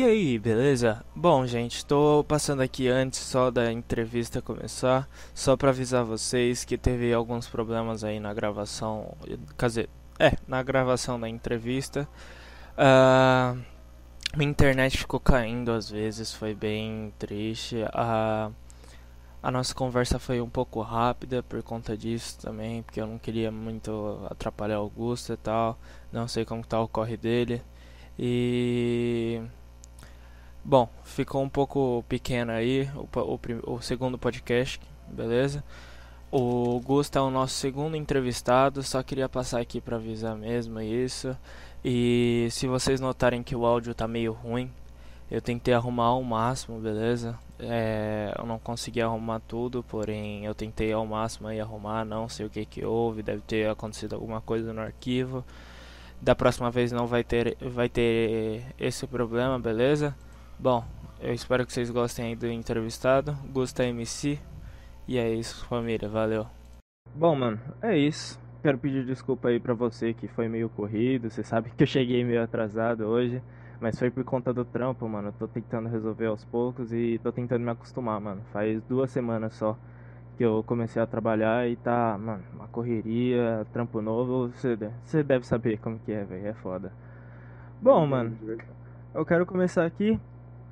E aí, beleza? Bom, gente, tô passando aqui antes só da entrevista começar, só pra avisar vocês que teve alguns problemas aí na gravação, quer dizer, é, na gravação da entrevista. Uh, minha internet ficou caindo às vezes, foi bem triste. A nossa conversa foi um pouco rápida por conta disso também, porque eu não queria muito atrapalhar o Augusto e tal. Não sei como tá o corre dele. E Bom, ficou um pouco pequeno aí o, o, o segundo podcast, beleza? O Gusto é o nosso segundo entrevistado, só queria passar aqui para avisar mesmo isso. E se vocês notarem que o áudio tá meio ruim, eu tentei arrumar ao máximo, beleza? É, eu não consegui arrumar tudo, porém eu tentei ao máximo aí arrumar, não sei o que que houve, deve ter acontecido alguma coisa no arquivo. Da próxima vez não vai ter, vai ter esse problema, beleza? Bom, eu espero que vocês gostem aí do entrevistado. Gusta MC. E é isso, família. Valeu. Bom, mano, é isso. Quero pedir desculpa aí pra você que foi meio corrido. Você sabe que eu cheguei meio atrasado hoje. Mas foi por conta do trampo, mano. Tô tentando resolver aos poucos e tô tentando me acostumar, mano. Faz duas semanas só que eu comecei a trabalhar e tá, mano, uma correria, trampo novo. Você, você deve saber como que é, velho. É foda. Bom, mano, eu quero começar aqui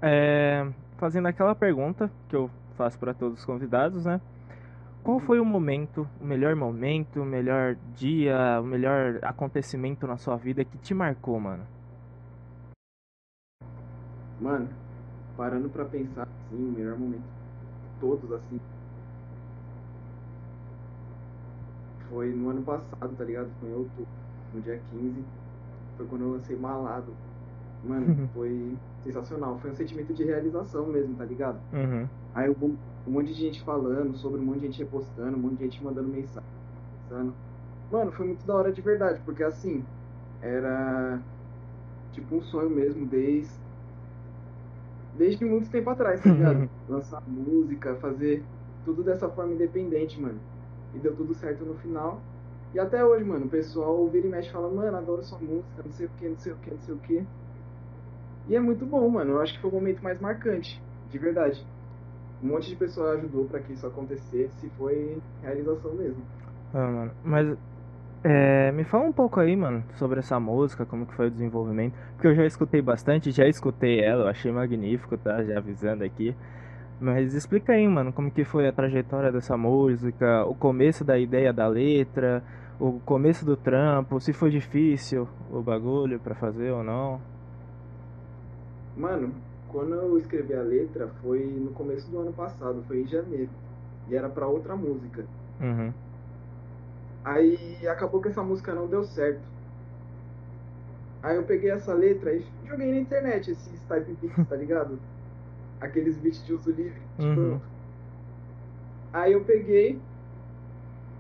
é, fazendo aquela pergunta que eu faço para todos os convidados, né? Qual foi o momento, o melhor momento, o melhor dia, o melhor acontecimento na sua vida que te marcou, mano? Mano, parando pra pensar, assim, o melhor momento todos, assim, foi no ano passado, tá ligado? Foi em outubro, no dia 15, foi quando eu lancei Malado. Mano, foi sensacional. Foi um sentimento de realização mesmo, tá ligado? Uhum. Aí um monte de gente falando sobre, um monte de gente repostando, um monte de gente mandando mensagem. Pensando. Mano, foi muito da hora de verdade, porque assim, era tipo um sonho mesmo desde desde muito tempo atrás, tá ligado? Lançar música, fazer tudo dessa forma independente, mano. E deu tudo certo no final. E até hoje, mano, o pessoal vira e mexe e fala, mano, adoro sua música, não sei o que, não sei o que, não sei o que. E é muito bom, mano. Eu acho que foi o momento mais marcante, de verdade. Um monte de pessoa ajudou para que isso acontecesse, foi realização mesmo. Ah, mano. Mas é, me fala um pouco aí, mano, sobre essa música, como que foi o desenvolvimento. Porque eu já escutei bastante, já escutei ela, eu achei magnífico, tá? Já avisando aqui. Mas explica aí, mano, como que foi a trajetória dessa música, o começo da ideia da letra, o começo do trampo, se foi difícil o bagulho para fazer ou não. Mano, quando eu escrevi a letra foi no começo do ano passado, foi em janeiro. E era pra outra música. Uhum. Aí acabou que essa música não deu certo. Aí eu peguei essa letra e joguei na internet esses type beats, tá ligado? Aqueles beats de uso livre. Tipo. Uhum. Aí eu peguei,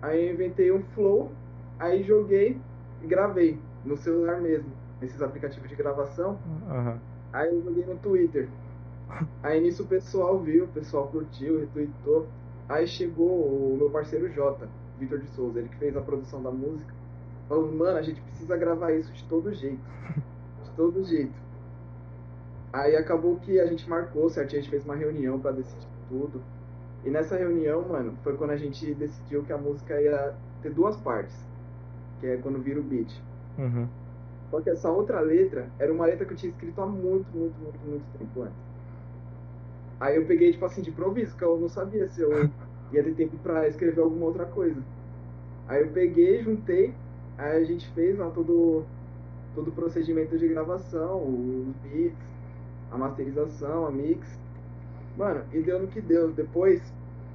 aí eu inventei um flow, aí joguei e gravei no celular mesmo, nesses aplicativos de gravação. Uhum. Aí eu joguei no Twitter. Aí nisso o pessoal viu, o pessoal curtiu, retweetou. Aí chegou o meu parceiro Jota, Vitor de Souza, ele que fez a produção da música. Falando, mano, a gente precisa gravar isso de todo jeito. De todo jeito. Aí acabou que a gente marcou, certo? A gente fez uma reunião para decidir tudo. E nessa reunião, mano, foi quando a gente decidiu que a música ia ter duas partes. Que é quando vira o beat. Uhum. Só que essa outra letra era uma letra que eu tinha escrito há muito, muito, muito, muito tempo antes. Aí eu peguei, tipo assim, de improviso, porque eu não sabia se eu ia ter tempo pra escrever alguma outra coisa. Aí eu peguei, juntei, aí a gente fez lá todo, todo o procedimento de gravação, os beats, a masterização, a mix. Mano, e deu no que deu. Depois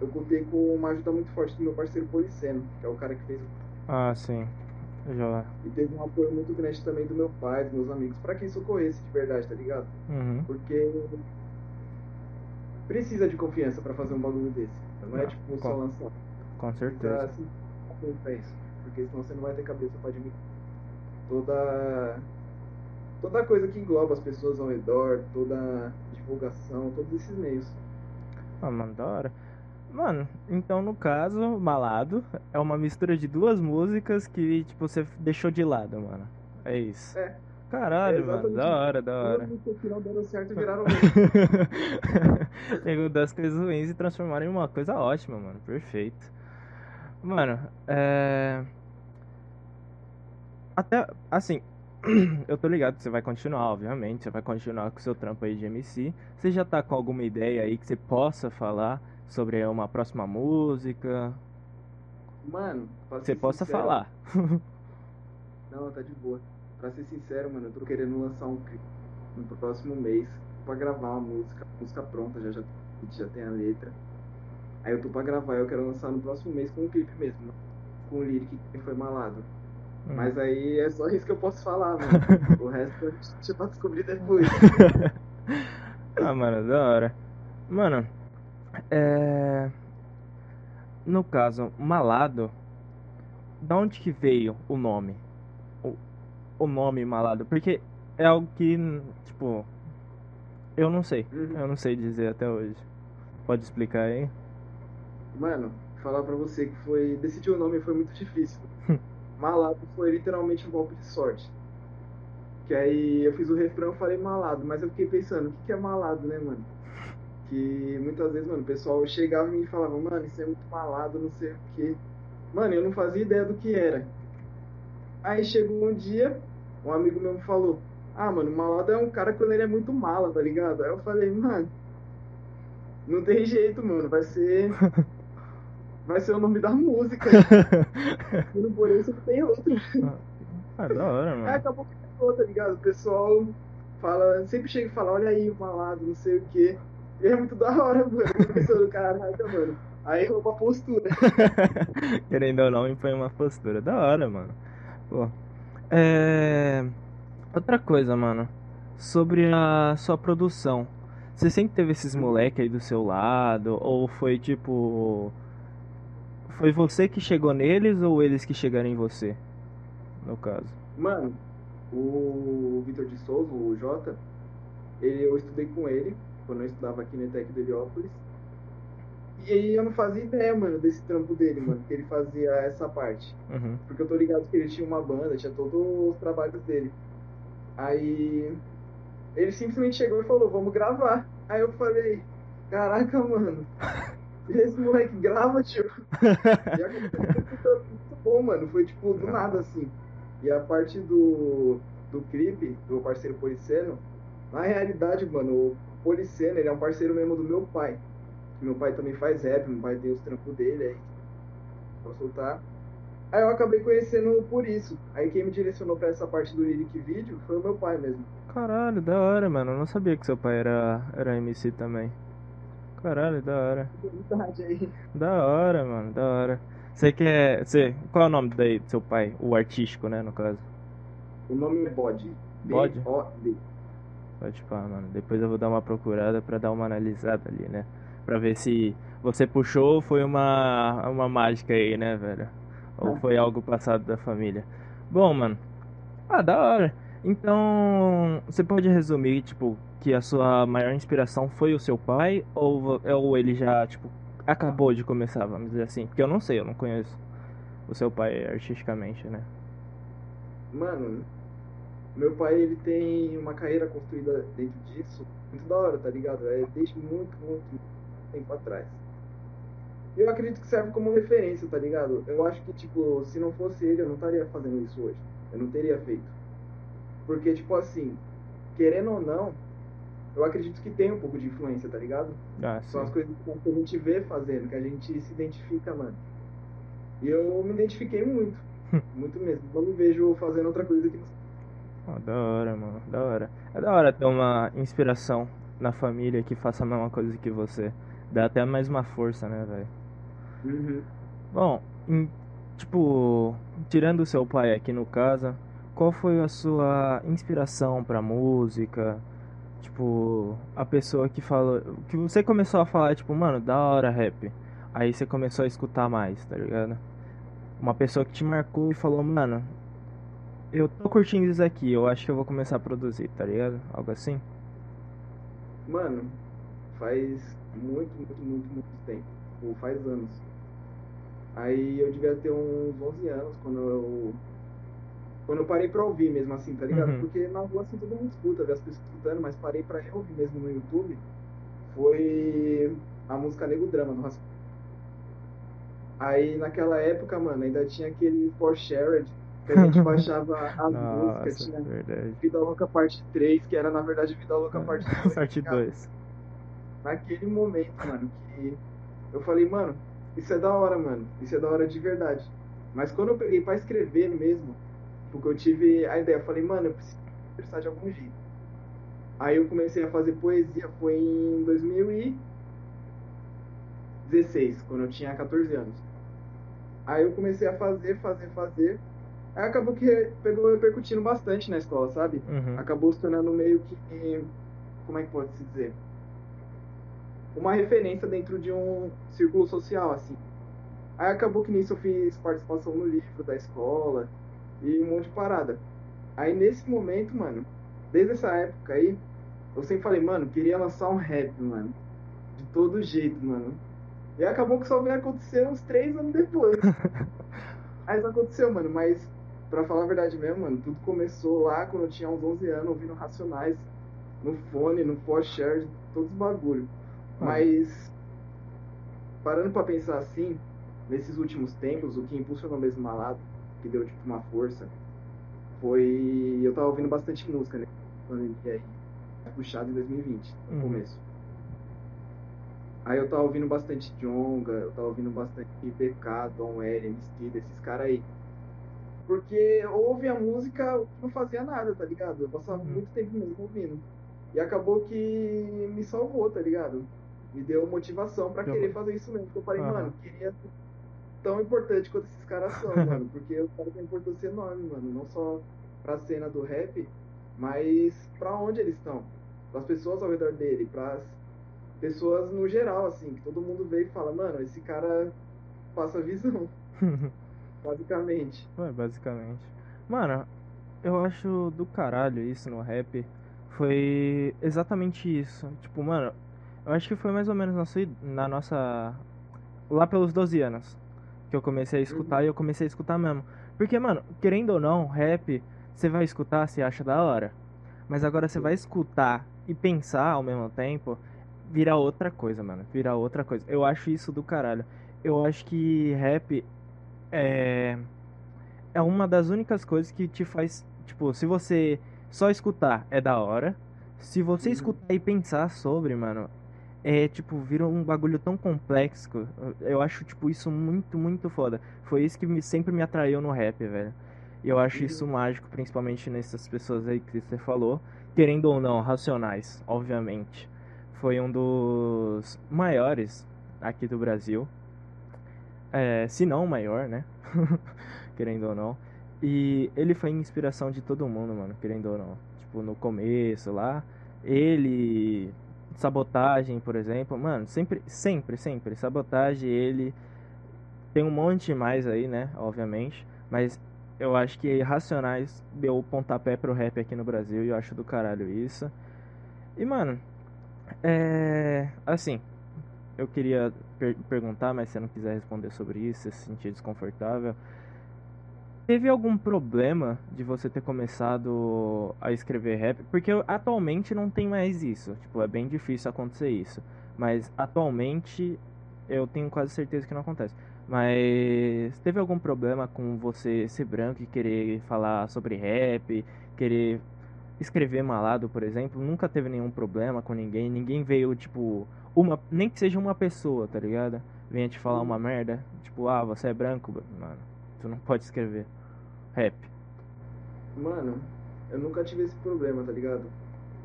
eu contei com uma ajuda muito forte do meu parceiro Policeno, que é o cara que fez. Ah, sim. Já. E teve um apoio muito grande também do meu pai, dos meus amigos, para quem socorresse de verdade, tá ligado? Uhum. Porque precisa de confiança para fazer um bagulho desse. Não é tipo só lançar. Com certeza. Tá, assim, penso. Porque senão você não vai ter cabeça para admitir toda toda coisa que engloba as pessoas ao redor, toda divulgação, todos esses meios. Ah, mano, da hora. Mano, então no caso, Malado é uma mistura de duas músicas que, tipo, você deixou de lado, mano. É isso. É. Caralho, É mano. Da hora, da hora. não deram certo viraram Pegou das coisas ruins e transformaram em uma coisa ótima, mano. Perfeito. Mano, é. Até, assim, eu tô ligado que você vai continuar, obviamente. Você vai continuar com o seu trampo aí de MC. Você já tá com alguma ideia aí que você possa falar sobre uma próxima música? Mano, Você possa sincero- falar. Não, tá de boa. Pra ser sincero, mano, eu tô querendo lançar um clipe no próximo mês pra gravar uma música, música pronta, já, já, já tem a letra. Aí eu tô pra gravar, eu quero lançar no próximo mês com um clipe mesmo, com o lyric que foi malado. Hum. Mas aí é só isso que eu posso falar, mano. o resto a gente vai descobrir depois. Ah, mano, da hora. Mano, é. No caso, Malado, da onde que veio o nome? O, o nome Malado? Porque é algo que, tipo, eu não sei. Uhum. Eu não sei dizer até hoje. Pode explicar aí? Mano, falar pra você que foi. Decidir o nome foi muito difícil. Malado foi literalmente um golpe de sorte. Que aí eu fiz o refrão e falei malado, mas eu fiquei pensando, o que, que é malado, né, mano? Que muitas vezes, mano, o pessoal chegava e me falava, mano, isso é muito malado, não sei o quê. Mano, eu não fazia ideia do que era. Aí chegou um dia, um amigo meu me falou, ah, mano, malado é um cara quando ele é muito mala, tá ligado? Aí eu falei, mano, não tem jeito, mano, vai ser. Vai ser o nome da música. E não por isso que tem outro. Ah, da hora, Aí mano. acabou que ficou, tá ligado? O pessoal fala, sempre chega e fala, olha aí o malado, não sei o quê. E é muito da hora, mano. Pensando, caraca, mano. Aí rouba a postura. Querendo ou não, impõe uma postura. Da hora, mano. Pô. É. Outra coisa, mano. Sobre a sua produção. Você sempre teve esses moleque aí do seu lado? Ou foi tipo. Foi você que chegou neles ou eles que chegaram em você? No caso. Mano, o Vitor de Souza, o Jota, ele, eu estudei com ele quando eu estudava aqui no ETEC do Heliópolis. E aí eu não fazia ideia, mano, desse trampo dele, mano, que ele fazia essa parte. Uhum. Porque eu tô ligado que ele tinha uma banda, tinha todos os trabalhos dele. Aí ele simplesmente chegou e falou, vamos gravar. Aí eu falei, caraca, mano, esse moleque grava, tio. E aconteceu muito bom, mano. Foi tipo do nada assim. E a parte do, do clipe, do parceiro Policeno, na realidade, mano, o Policeno, ele é um parceiro mesmo do meu pai. Meu pai também faz rap, meu pai tem os trampos dele aí. Vou soltar. Aí eu acabei conhecendo por isso. Aí quem me direcionou pra essa parte do lyric vídeo foi o meu pai mesmo. Caralho, da hora, mano. Eu não sabia que seu pai era, era MC também. Caralho, da hora. Verdade aí. Da hora, mano, da hora. Você quer. Você, qual é o nome daí do seu pai? O artístico, né, no caso? O nome é Bode. Bode? B-O-D. Pode pá, mano. Depois eu vou dar uma procurada pra dar uma analisada ali, né? Pra ver se você puxou ou foi uma, uma mágica aí, né, velho? Ou foi algo passado da família. Bom, mano. Ah, da hora. Então, você pode resumir, tipo, que a sua maior inspiração foi o seu pai? Ou, ou ele já, tipo, acabou de começar, vamos dizer assim? Porque eu não sei, eu não conheço o seu pai artisticamente, né? Mano, meu pai ele tem uma carreira construída dentro disso muito da hora, tá ligado? É desde muito, muito, tempo atrás. Eu acredito que serve como referência, tá ligado? Eu acho que, tipo, se não fosse ele, eu não estaria fazendo isso hoje. Eu não teria feito. Porque, tipo assim, querendo ou não, eu acredito que tem um pouco de influência, tá ligado? Ah, São as coisas que a gente vê fazendo, que a gente se identifica, mano. E eu me identifiquei muito. muito mesmo. Não me vejo fazendo outra coisa que não Ah, da hora, mano, da hora. É da hora ter uma inspiração na família que faça a mesma coisa que você. Dá até mais uma força, né, velho? Uhum. Bom, em- tipo, tirando o seu pai aqui no caso, qual foi a sua inspiração pra música? Tipo, a pessoa que falou, que você começou a falar, tipo, mano, da hora rap. Aí você começou a escutar mais, tá ligado? Uma pessoa que te marcou e falou, mano, eu tô curtindo isso aqui, eu acho que eu vou começar a produzir, tá ligado? Algo assim? Mano, faz muito, muito, muito, muito tempo. Ou faz anos. Aí eu devia ter uns 11 anos quando eu Quando eu parei pra ouvir mesmo assim, tá ligado? Uhum. Porque na rua assim todo mundo escuta, vê as pessoas escutando, mas parei pra ouvir mesmo no YouTube. Foi a música Nego Drama do Raspberry. Aí naquela época, mano, ainda tinha aquele For Shared, que a gente baixava as músicas, Nossa, tinha verdade. Vida Louca Parte 3, que era na verdade Vida Louca Parte 2. Parte tá ligado? 2. Naquele momento, mano, que eu falei, mano, isso é da hora, mano, isso é da hora de verdade. Mas quando eu peguei pra escrever mesmo, porque eu tive a ideia, eu falei, mano, eu preciso expressar de algum jeito. Aí eu comecei a fazer poesia, foi em 2016, quando eu tinha 14 anos. Aí eu comecei a fazer, fazer, fazer. Aí acabou que pegou repercutindo bastante na escola, sabe? Uhum. Acabou se tornando meio que. Como é que pode se dizer? Uma referência dentro de um círculo social, assim. Aí acabou que nisso eu fiz participação no livro da escola e um monte de parada. Aí nesse momento, mano, desde essa época aí, eu sempre falei, mano, queria lançar um rap, mano. De todo jeito, mano. E acabou que só veio acontecer uns três anos depois. Aí isso aconteceu, mano, mas pra falar a verdade mesmo, mano, tudo começou lá quando eu tinha uns 11 anos, ouvindo Racionais no fone, no share, todos os bagulho. Ah. Mas parando pra pensar assim, nesses últimos tempos, o que impulsionou mesmo Malado, que deu tipo uma força, foi eu tava ouvindo bastante música, né? Quando ele aí puxado em 2020, no Uhum. começo. Aí eu tava ouvindo bastante Jonga, eu tava ouvindo bastante BK, Don L, MC, desses caras aí. Porque ouvia a música, eu não fazia nada, tá ligado? Eu passava Uhum. muito tempo mesmo ouvindo. E acabou que me salvou, tá ligado? Me deu motivação pra Deu- querer fazer isso mesmo. Porque eu falei, Aham. mano, queria tão importante quanto esses caras são, mano. Porque os caras têm importância enorme, mano. Não só pra cena do rap, mas pra onde eles estão. Pras pessoas ao redor dele, pras pessoas no geral, assim. Que todo mundo vê e fala, mano, esse cara passa visão, basicamente. Ué, basicamente. Mano, eu acho do caralho isso no rap. Foi exatamente isso. Tipo, mano, eu acho que foi mais ou menos na, sua, na nossa. Lá pelos 12 anos. Que eu comecei a escutar e eu comecei a escutar mesmo. Porque, mano, querendo ou não, rap, você vai escutar, você acha da hora. Mas agora você vai escutar e pensar ao mesmo tempo, vira outra coisa, mano. Vira outra coisa. Eu acho isso do caralho. Eu acho que rap é é uma das únicas coisas que te faz, tipo, se você só escutar é da hora. Se você Uhum. escutar e pensar sobre, mano, é tipo, vira um bagulho tão complexo. Eu- acho, tipo, isso muito, muito foda. Foi isso que me- sempre me atraiu no rap, velho. E eu acho Uhum. isso mágico, principalmente nessas pessoas aí que você falou. Querendo ou não, Racionais, obviamente. Foi um dos maiores aqui do Brasil. É, se não o maior, né? querendo ou não. E ele foi inspiração de todo mundo, mano, querendo ou não. Tipo, no começo lá, ele sabotagem, por exemplo, mano, sempre, sempre, sempre, sabotagem, ele tem um monte mais aí, né, obviamente, mas eu acho que Racionais deu o pontapé pro rap aqui no Brasil e eu acho do caralho isso. E, mano, é. Assim, eu queria per- perguntar, mas se você não quiser responder sobre isso, se se sentir desconfortável. Teve algum problema de você ter começado a escrever rap? Porque atualmente não tem mais isso. Tipo, é bem difícil acontecer isso. Mas atualmente eu tenho quase certeza que não acontece. Mas teve algum problema com você ser branco e querer falar sobre rap, querer escrever malado, por exemplo? Nunca teve nenhum problema com ninguém, ninguém veio, tipo, uma, nem que seja uma pessoa, tá ligado? Venha te falar uma merda, tipo, ah, você é branco, mano, tu não pode escrever rap. Mano, eu nunca tive esse problema, tá ligado?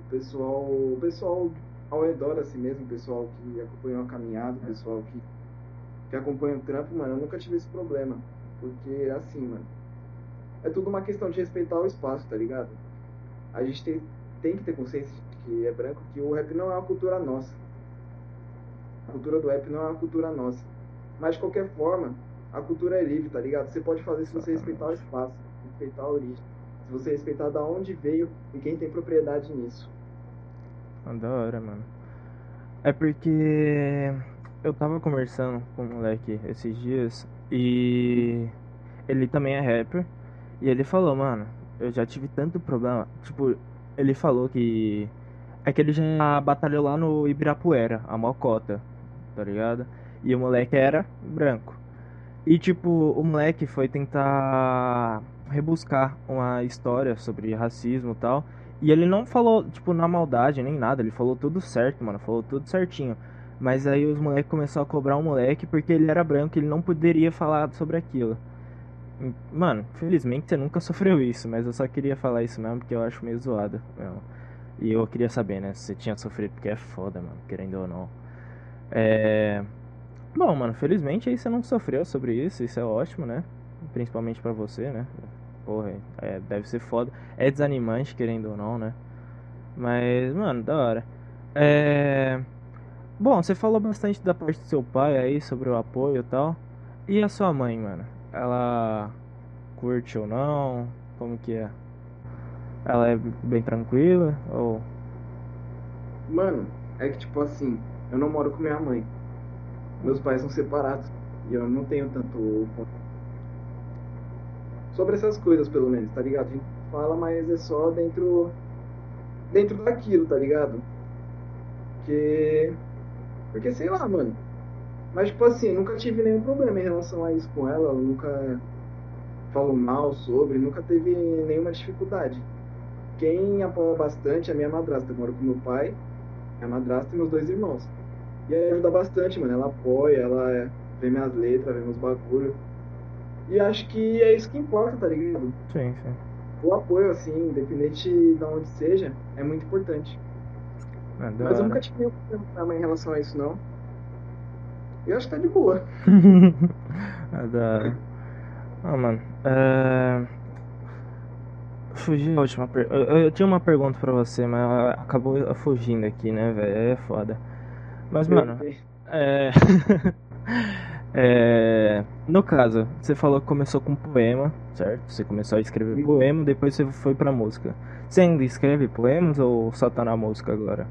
O pessoal, o pessoal ao redor assim mesmo, o pessoal que acompanhou a caminhada, o pessoal que, que acompanha o trampo, mano, eu nunca tive esse problema. Porque assim, mano, é tudo uma questão de respeitar o espaço, tá ligado? A gente tem, tem que ter consciência de que é branco, que o rap não é uma cultura nossa. A cultura do rap não é uma cultura nossa. Mas de qualquer forma, a cultura é livre, tá ligado? Você pode fazer se você respeitar o espaço, respeitar a origem. Se você respeitar da onde veio e quem tem propriedade nisso. Ah, da hora, mano. É porque eu tava conversando com um moleque esses dias e ele também é rapper E ele falou, mano, eu já tive tanto problema. Tipo, ele falou que. É que ele já batalhou lá no Ibirapuera, a Mocota, tá ligado? E o moleque era branco. E tipo, o moleque foi tentar rebuscar uma história sobre racismo e tal. E ele não falou, tipo, na maldade nem nada, ele falou tudo certo, mano, falou tudo certinho. Mas aí os moleques começaram a cobrar o moleque porque ele era branco, ele não poderia falar sobre aquilo. Mano, felizmente você nunca sofreu isso, mas eu só queria falar isso mesmo porque eu acho meio zoado. Mesmo. E eu queria saber, né, se você tinha sofrido, porque é foda, mano, querendo ou não. É. Bom, mano, felizmente aí você não sofreu sobre isso, isso é ótimo, né? Principalmente pra você, né? Porra, é, deve ser foda. É desanimante, querendo ou não, né? Mas, mano, da hora. É. Bom, você falou bastante da parte do seu pai aí, sobre o apoio e tal. E a sua mãe, mano? Ela curte ou não? Como que é? Ela é bem tranquila ou Mano, é que tipo assim, eu não moro com minha mãe. Meus pais são separados e eu não tenho tanto sobre essas coisas, pelo menos, tá ligado? A gente fala, mas é só dentro dentro daquilo, tá ligado? Porque porque sei lá, mano. Mas, tipo assim, nunca tive nenhum problema em relação a isso com ela, nunca falou mal sobre, nunca teve nenhuma dificuldade. Quem apoia bastante é a minha madrasta. Eu moro com meu pai, minha madrasta e meus dois irmãos. E aí ajuda bastante, mano. Ela apoia, ela vê minhas letras, vê meus bagulho. E acho que é isso que importa, tá ligado? Sim, sim. O apoio, assim, independente de onde seja, é muito importante. É, Mas eu nunca tive nenhum problema em relação a isso, não. Eu acho que tá de boa. da Ah, mano. É... Fugi a última pergunta. Eu, eu, tinha uma pergunta pra você, mas acabou fugindo aqui, né, velho? É foda. Mas, mano. É. é. No caso, você falou que começou com poema, certo? Você começou a escrever poema, depois você foi pra música. Você ainda escreve poemas ou só tá na música agora?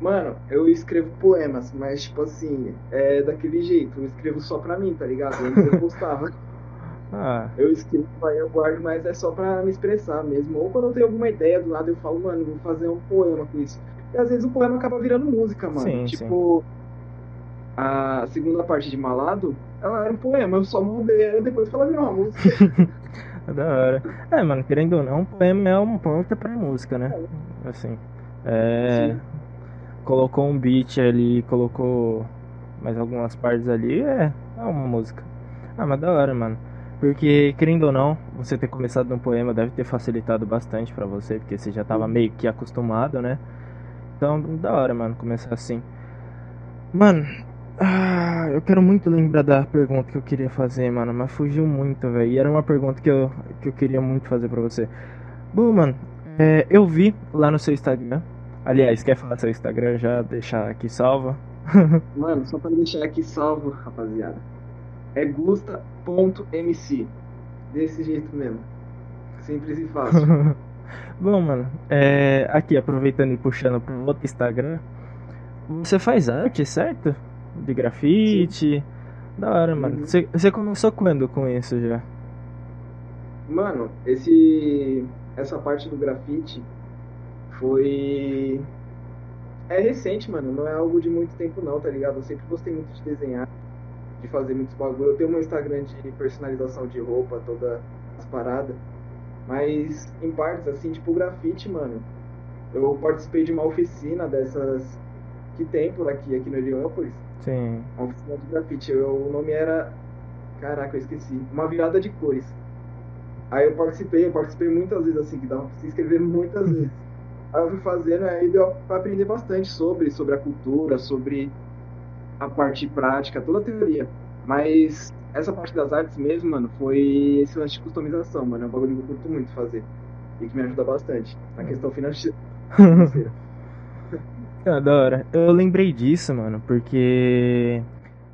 Mano, eu escrevo poemas, mas tipo assim, é daquele jeito, eu escrevo só pra mim, tá ligado? Antes eu gostava. ah. Eu escrevo, aí eu guardo, mas é só pra me expressar mesmo. Ou quando eu tenho alguma ideia do lado, eu falo, mano, vou fazer um poema com isso. E às vezes o poema acaba virando música, mano. Sim, tipo, sim. a segunda parte de Malado, ela era um poema, eu só mudei ela depois que ela virou uma música. da hora. É, mano, querendo ou não, um poema é uma porta pra música, né? É. Assim. É. Sim colocou um beat ali, colocou mais algumas partes ali, é, é uma música. Ah, mas da hora, mano. Porque, querendo ou não, você ter começado num poema deve ter facilitado bastante para você, porque você já tava meio que acostumado, né? Então, da hora, mano, começar assim. Mano, ah, eu quero muito lembrar da pergunta que eu queria fazer, mano, mas fugiu muito, velho. E era uma pergunta que eu, que eu queria muito fazer pra você. Bom, mano, é, eu vi lá no seu Instagram Aliás, quer falar seu Instagram já? Deixar aqui salvo? Mano, só pra deixar aqui salvo, rapaziada. É gusta.mc. Desse jeito mesmo. Simples e fácil. Bom, mano, é, aqui aproveitando e puxando pro outro Instagram, você faz arte, certo? De grafite. Sim. Da hora, mano. Uhum. Você, você começou quando com isso já? Mano, esse essa parte do grafite foi. É recente, mano. Não é algo de muito tempo, não, tá ligado? Eu sempre gostei muito de desenhar, de fazer muitos bagulho. Eu tenho um Instagram de personalização de roupa, todas as paradas. Mas, em partes, assim, tipo grafite, mano. Eu participei de uma oficina dessas que tem por aqui, aqui no Heliópolis. Sim. Uma oficina de grafite. Eu, o nome era. Caraca, eu esqueci. Uma virada de cores. Aí eu participei, eu participei muitas vezes, assim, que dava pra se inscrever muitas vezes. Aí eu fui fazendo, aí deu pra aprender bastante sobre, sobre a cultura, sobre a parte prática, toda a teoria. Mas essa parte das artes mesmo, mano, foi esse lance de customização, mano. É um bagulho que eu curto muito fazer. E que me ajuda bastante na questão financeira. ah, da hora. Eu lembrei disso, mano, porque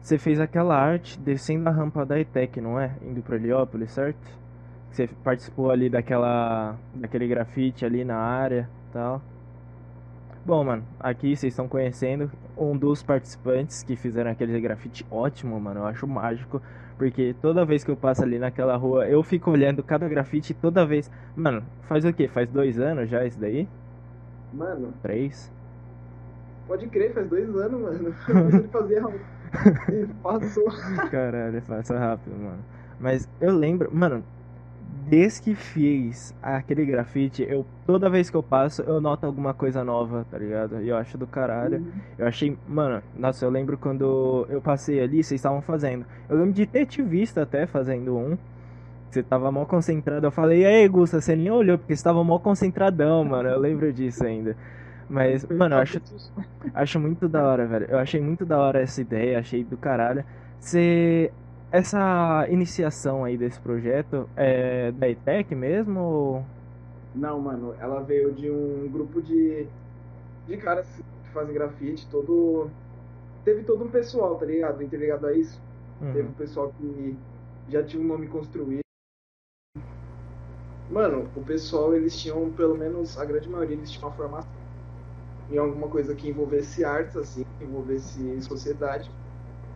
você fez aquela arte descendo a rampa da ETEC, não é? Indo pra Heliópolis, certo? Você participou ali daquela daquele grafite ali na área tal. Bom, mano, aqui vocês estão conhecendo um dos participantes que fizeram aquele grafite ótimo, mano. Eu acho mágico. Porque toda vez que eu passo ali naquela rua, eu fico olhando cada grafite toda vez. Mano, faz o quê? Faz dois anos já isso daí? Mano. Três? Pode crer, faz dois anos, mano. Ele fazia e passou. Caralho, passa rápido, mano. Mas eu lembro, mano, desde que fiz aquele grafite, eu toda vez que eu passo, eu noto alguma coisa nova, tá ligado? E eu acho do caralho. Uhum. Eu achei, mano, nossa, eu lembro quando eu passei ali, vocês estavam fazendo. Eu lembro de ter te visto até fazendo um. Você tava mal concentrado. Eu falei, e aí, Gusta, você nem olhou, porque você tava mal concentradão, mano. Eu lembro disso ainda. Mas, mano, eu acho, acho muito da hora, velho. Eu achei muito da hora essa ideia, achei do caralho. Você essa iniciação aí desse projeto é da ETEC mesmo? Ou... Não, mano, ela veio de um grupo de, de caras que fazem grafite, todo. Teve todo um pessoal, tá ligado? Interligado a isso. Uhum. Teve um pessoal que já tinha um nome construído. Mano, o pessoal, eles tinham, pelo menos a grande maioria, eles tinham uma formação em alguma coisa que envolvesse artes, assim, que envolvesse sociedade.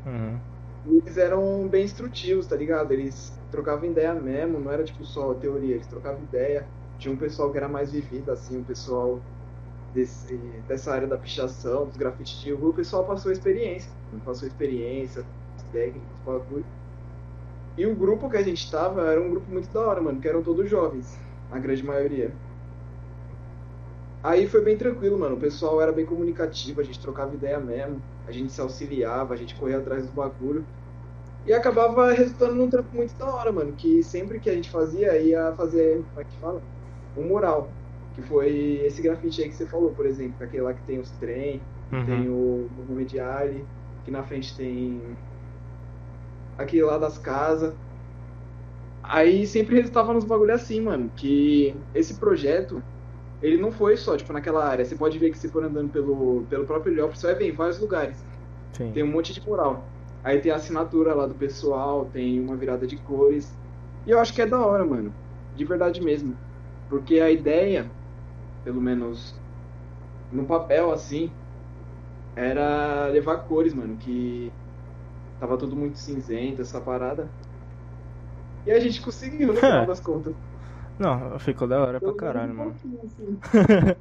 Uhum. Eles eram bem instrutivos, tá ligado? Eles trocavam ideia mesmo, não era tipo só teoria, eles trocavam ideia. Tinha um pessoal que era mais vivido, assim, um pessoal desse, dessa área da pichação, dos grafites de rua, o pessoal passou experiência. Passou experiência, técnicas, bagulho. E o grupo que a gente tava era um grupo muito da hora, mano, que eram todos jovens, a grande maioria. Aí foi bem tranquilo, mano. O pessoal era bem comunicativo, a gente trocava ideia mesmo, a gente se auxiliava, a gente corria atrás do bagulho. E acabava resultando num trampo muito da hora, mano. Que sempre que a gente fazia, ia fazer, como é que fala? Um mural. Que foi esse grafite aí que você falou, por exemplo. Aquele lá que tem os trem, uhum. tem o Mohamed Ali, que na frente tem aquele lá das casas. Aí sempre resultava nos bagulho assim, mano. Que esse projeto ele não foi só, tipo, naquela área. Você pode ver que se for andando pelo, pelo próprio Heliópolis, você vai ver em vários lugares. Sim. Tem um monte de mural. Aí tem a assinatura lá do pessoal, tem uma virada de cores. E eu acho que é da hora, mano. De verdade mesmo. Porque a ideia, pelo menos no papel, assim, era levar cores, mano. Que tava tudo muito cinzento, essa parada. E a gente conseguiu, no final das contas. Não, ficou da hora pra caralho, mano. Assim.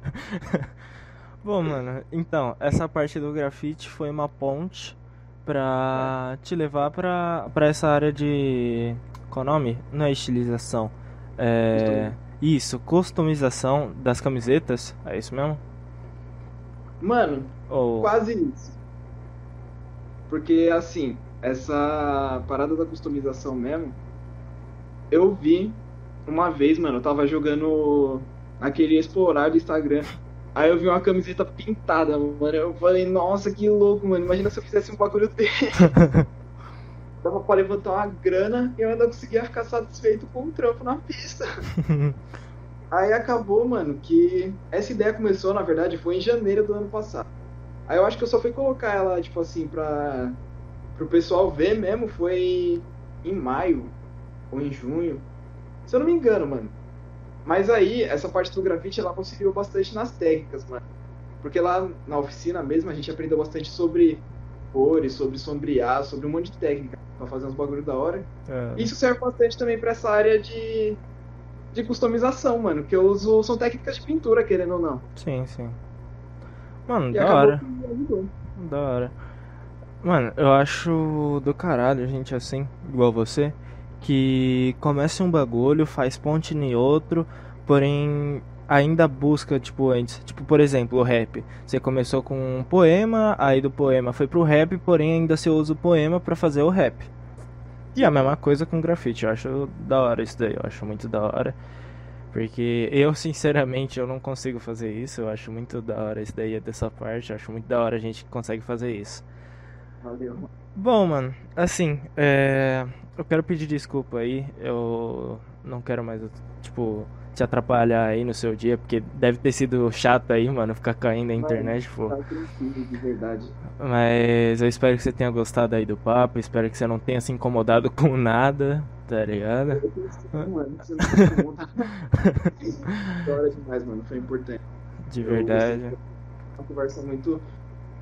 Bom, mano, então, essa parte do grafite foi uma ponte pra te levar pra, pra essa área de. Qual o nome? Não é estilização. É. Isso, customização das camisetas. É isso mesmo? Mano, Ou... quase isso. Porque, assim, essa parada da customização mesmo, eu vi uma vez, mano, eu tava jogando aquele explorar do Instagram. Aí eu vi uma camiseta pintada, mano. Eu falei, nossa, que louco, mano. Imagina se eu fizesse um bagulho desse. Dava pra levantar uma grana e eu ainda conseguia ficar satisfeito com o trampo na pista. Aí acabou, mano, que essa ideia começou, na verdade, foi em janeiro do ano passado. Aí eu acho que eu só fui colocar ela, tipo assim, pra. pro pessoal ver mesmo, foi em maio ou em junho. Se eu não me engano, mano. Mas aí, essa parte do grafite, ela conseguiu bastante nas técnicas, mano. Porque lá na oficina mesmo, a gente aprendeu bastante sobre cores, sobre sombrear, sobre um monte de técnica pra fazer uns bagulho da hora. É. Isso serve bastante também pra essa área de, de customização, mano. Que eu uso, são técnicas de pintura, querendo ou não. Sim, sim. Mano, e da hora. Da hora. Mano, eu acho do caralho, gente, assim, igual você que começa um bagulho, faz ponte em outro, porém ainda busca, tipo, antes. Tipo, por exemplo, o rap. Você começou com um poema, aí do poema foi pro rap, porém ainda você usa o poema para fazer o rap. E a mesma coisa com grafite, eu acho da hora isso daí, eu acho muito da hora. Porque eu, sinceramente, eu não consigo fazer isso, eu acho muito da hora isso daí dessa parte, eu acho muito da hora a gente consegue fazer isso. Valeu. Bom, mano, assim, é... eu quero pedir desculpa aí. Eu não quero mais, tipo, te atrapalhar aí no seu dia, porque deve ter sido chato aí, mano, ficar caindo na internet, pô. De verdade. Mas eu espero que você tenha gostado aí do papo, espero que você não tenha se incomodado com nada, tá ligado? Mano, você não se incomoda. demais, mano, foi importante. De verdade. uma conversa muito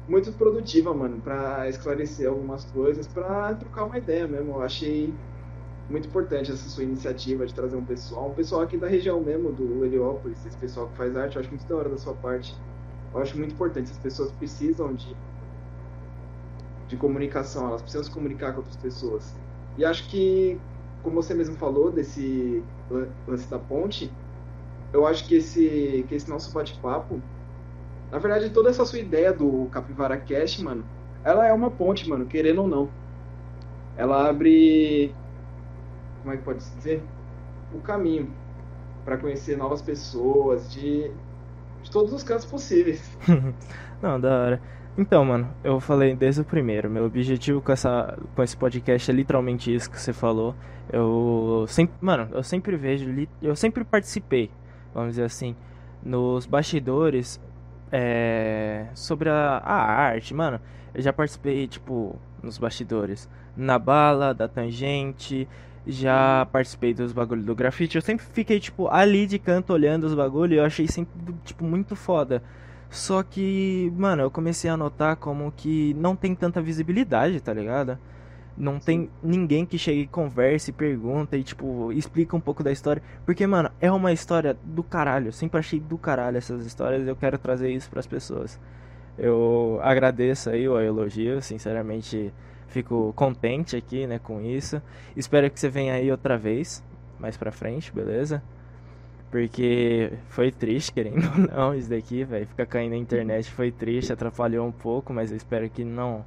muito produtiva, mano, para esclarecer algumas coisas, para trocar uma ideia mesmo. Eu achei muito importante essa sua iniciativa de trazer um pessoal, um pessoal aqui da região mesmo, do Heliópolis, esse pessoal que faz arte, eu acho muito da hora da sua parte. Eu acho muito importante, as pessoas precisam de, de comunicação, elas precisam se comunicar com outras pessoas. E acho que, como você mesmo falou, desse lance da ponte, eu acho que esse, que esse nosso bate-papo na verdade, toda essa sua ideia do Capivara Cast, mano, ela é uma ponte, mano, querendo ou não. Ela abre. Como é que pode se dizer? O caminho para conhecer novas pessoas de, de todos os cantos possíveis. não, da hora. Então, mano, eu falei desde o primeiro. Meu objetivo com, essa, com esse podcast é literalmente isso que você falou. Eu sempre, mano, eu sempre vejo, eu sempre participei, vamos dizer assim, nos bastidores é, sobre a, a, arte, mano, eu já participei, tipo, nos bastidores, na bala, da tangente, já participei dos bagulhos do grafite. Eu sempre fiquei, tipo, ali de canto olhando os bagulhos e eu achei sempre, tipo, muito foda. Só que, mano, eu comecei a notar como que não tem tanta visibilidade, tá ligado? Não tem ninguém que chegue e converse, pergunta e, tipo, explica um pouco da história. Porque, mano, é uma história do caralho. Eu sempre achei do caralho essas histórias e eu quero trazer isso para as pessoas. Eu agradeço aí o elogio, sinceramente fico contente aqui, né, com isso. Espero que você venha aí outra vez, mais pra frente, beleza? Porque foi triste, querendo ou não, isso daqui, velho. Ficar caindo na internet foi triste, atrapalhou um pouco, mas eu espero que não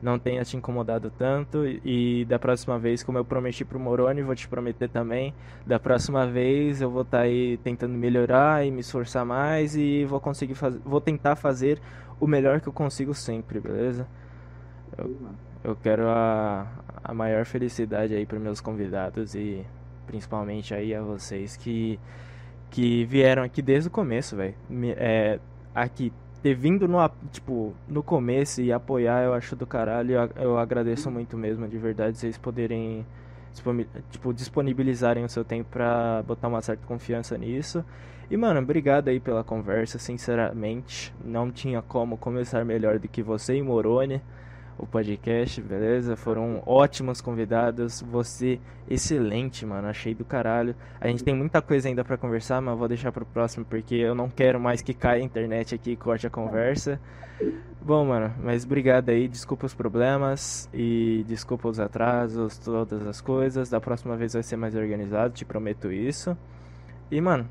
não tenha te incomodado tanto. E da próxima vez, como eu prometi pro Moroni, vou te prometer também. Da próxima vez eu vou estar tá aí tentando melhorar e me esforçar mais e vou conseguir fazer, vou tentar fazer o melhor que eu consigo sempre, beleza? Eu, eu quero a, a maior felicidade aí para meus convidados e principalmente aí a vocês que que vieram aqui desde o começo, velho. É, aqui ter vindo no, tipo, no começo e apoiar, eu acho do caralho. Eu, eu agradeço muito mesmo, de verdade, vocês poderem tipo, disponibilizarem o seu tempo pra botar uma certa confiança nisso. E, mano, obrigado aí pela conversa, sinceramente. Não tinha como começar melhor do que você e Moroni o podcast, beleza? Foram ótimos convidados. Você, excelente, mano. Achei do caralho. A gente tem muita coisa ainda para conversar, mas vou deixar pro próximo porque eu não quero mais que caia a internet aqui e corte a conversa. Bom, mano, mas obrigado aí. Desculpa os problemas e desculpa os atrasos, todas as coisas. Da próxima vez vai ser mais organizado, te prometo isso. E, mano,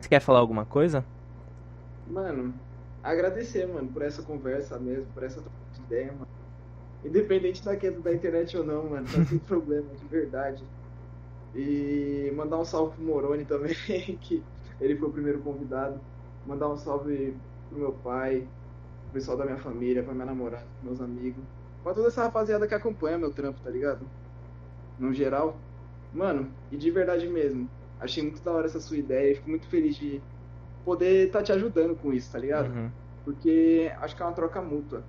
você quer falar alguma coisa? Mano, agradecer, mano, por essa conversa mesmo, por essa ideia, mano. Independente daquilo da internet ou não, mano, tá sem problema, de verdade. E mandar um salve pro Moroni também, que ele foi o primeiro convidado. Mandar um salve pro meu pai, pro pessoal da minha família, pra minha namorada, meus amigos. Pra toda essa rapaziada que acompanha meu trampo, tá ligado? No geral. Mano, e de verdade mesmo. Achei muito da hora essa sua ideia. Fico muito feliz de poder estar tá te ajudando com isso, tá ligado? Uhum. Porque acho que é uma troca mútua.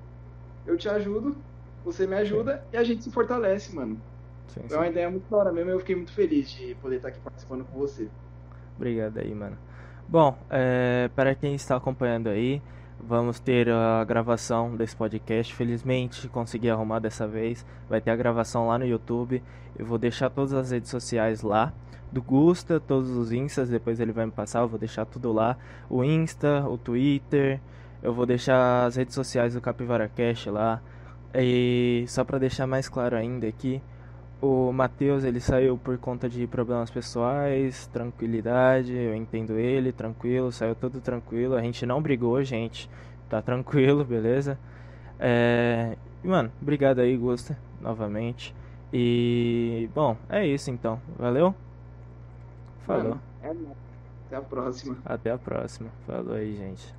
Eu te ajudo você me ajuda e a gente se fortalece, mano. Sim, sim. É uma ideia muito da hora mesmo, eu fiquei muito feliz de poder estar aqui participando com você. Obrigado aí, mano. Bom, é, para quem está acompanhando aí, vamos ter a gravação desse podcast. Felizmente consegui arrumar dessa vez. Vai ter a gravação lá no YouTube. Eu vou deixar todas as redes sociais lá. Do Gusta, todos os instas, depois ele vai me passar, eu vou deixar tudo lá. O Insta, o Twitter, eu vou deixar as redes sociais do Capivara Cash lá. E só para deixar mais claro ainda aqui, o Matheus ele saiu por conta de problemas pessoais, tranquilidade, eu entendo ele, tranquilo, saiu tudo tranquilo, a gente não brigou, gente, tá tranquilo, beleza? É... E, mano, obrigado aí, Gusta, novamente. E, bom, é isso então, valeu? Falou. Mano, é... Até a próxima. Até a próxima. Falou aí, gente.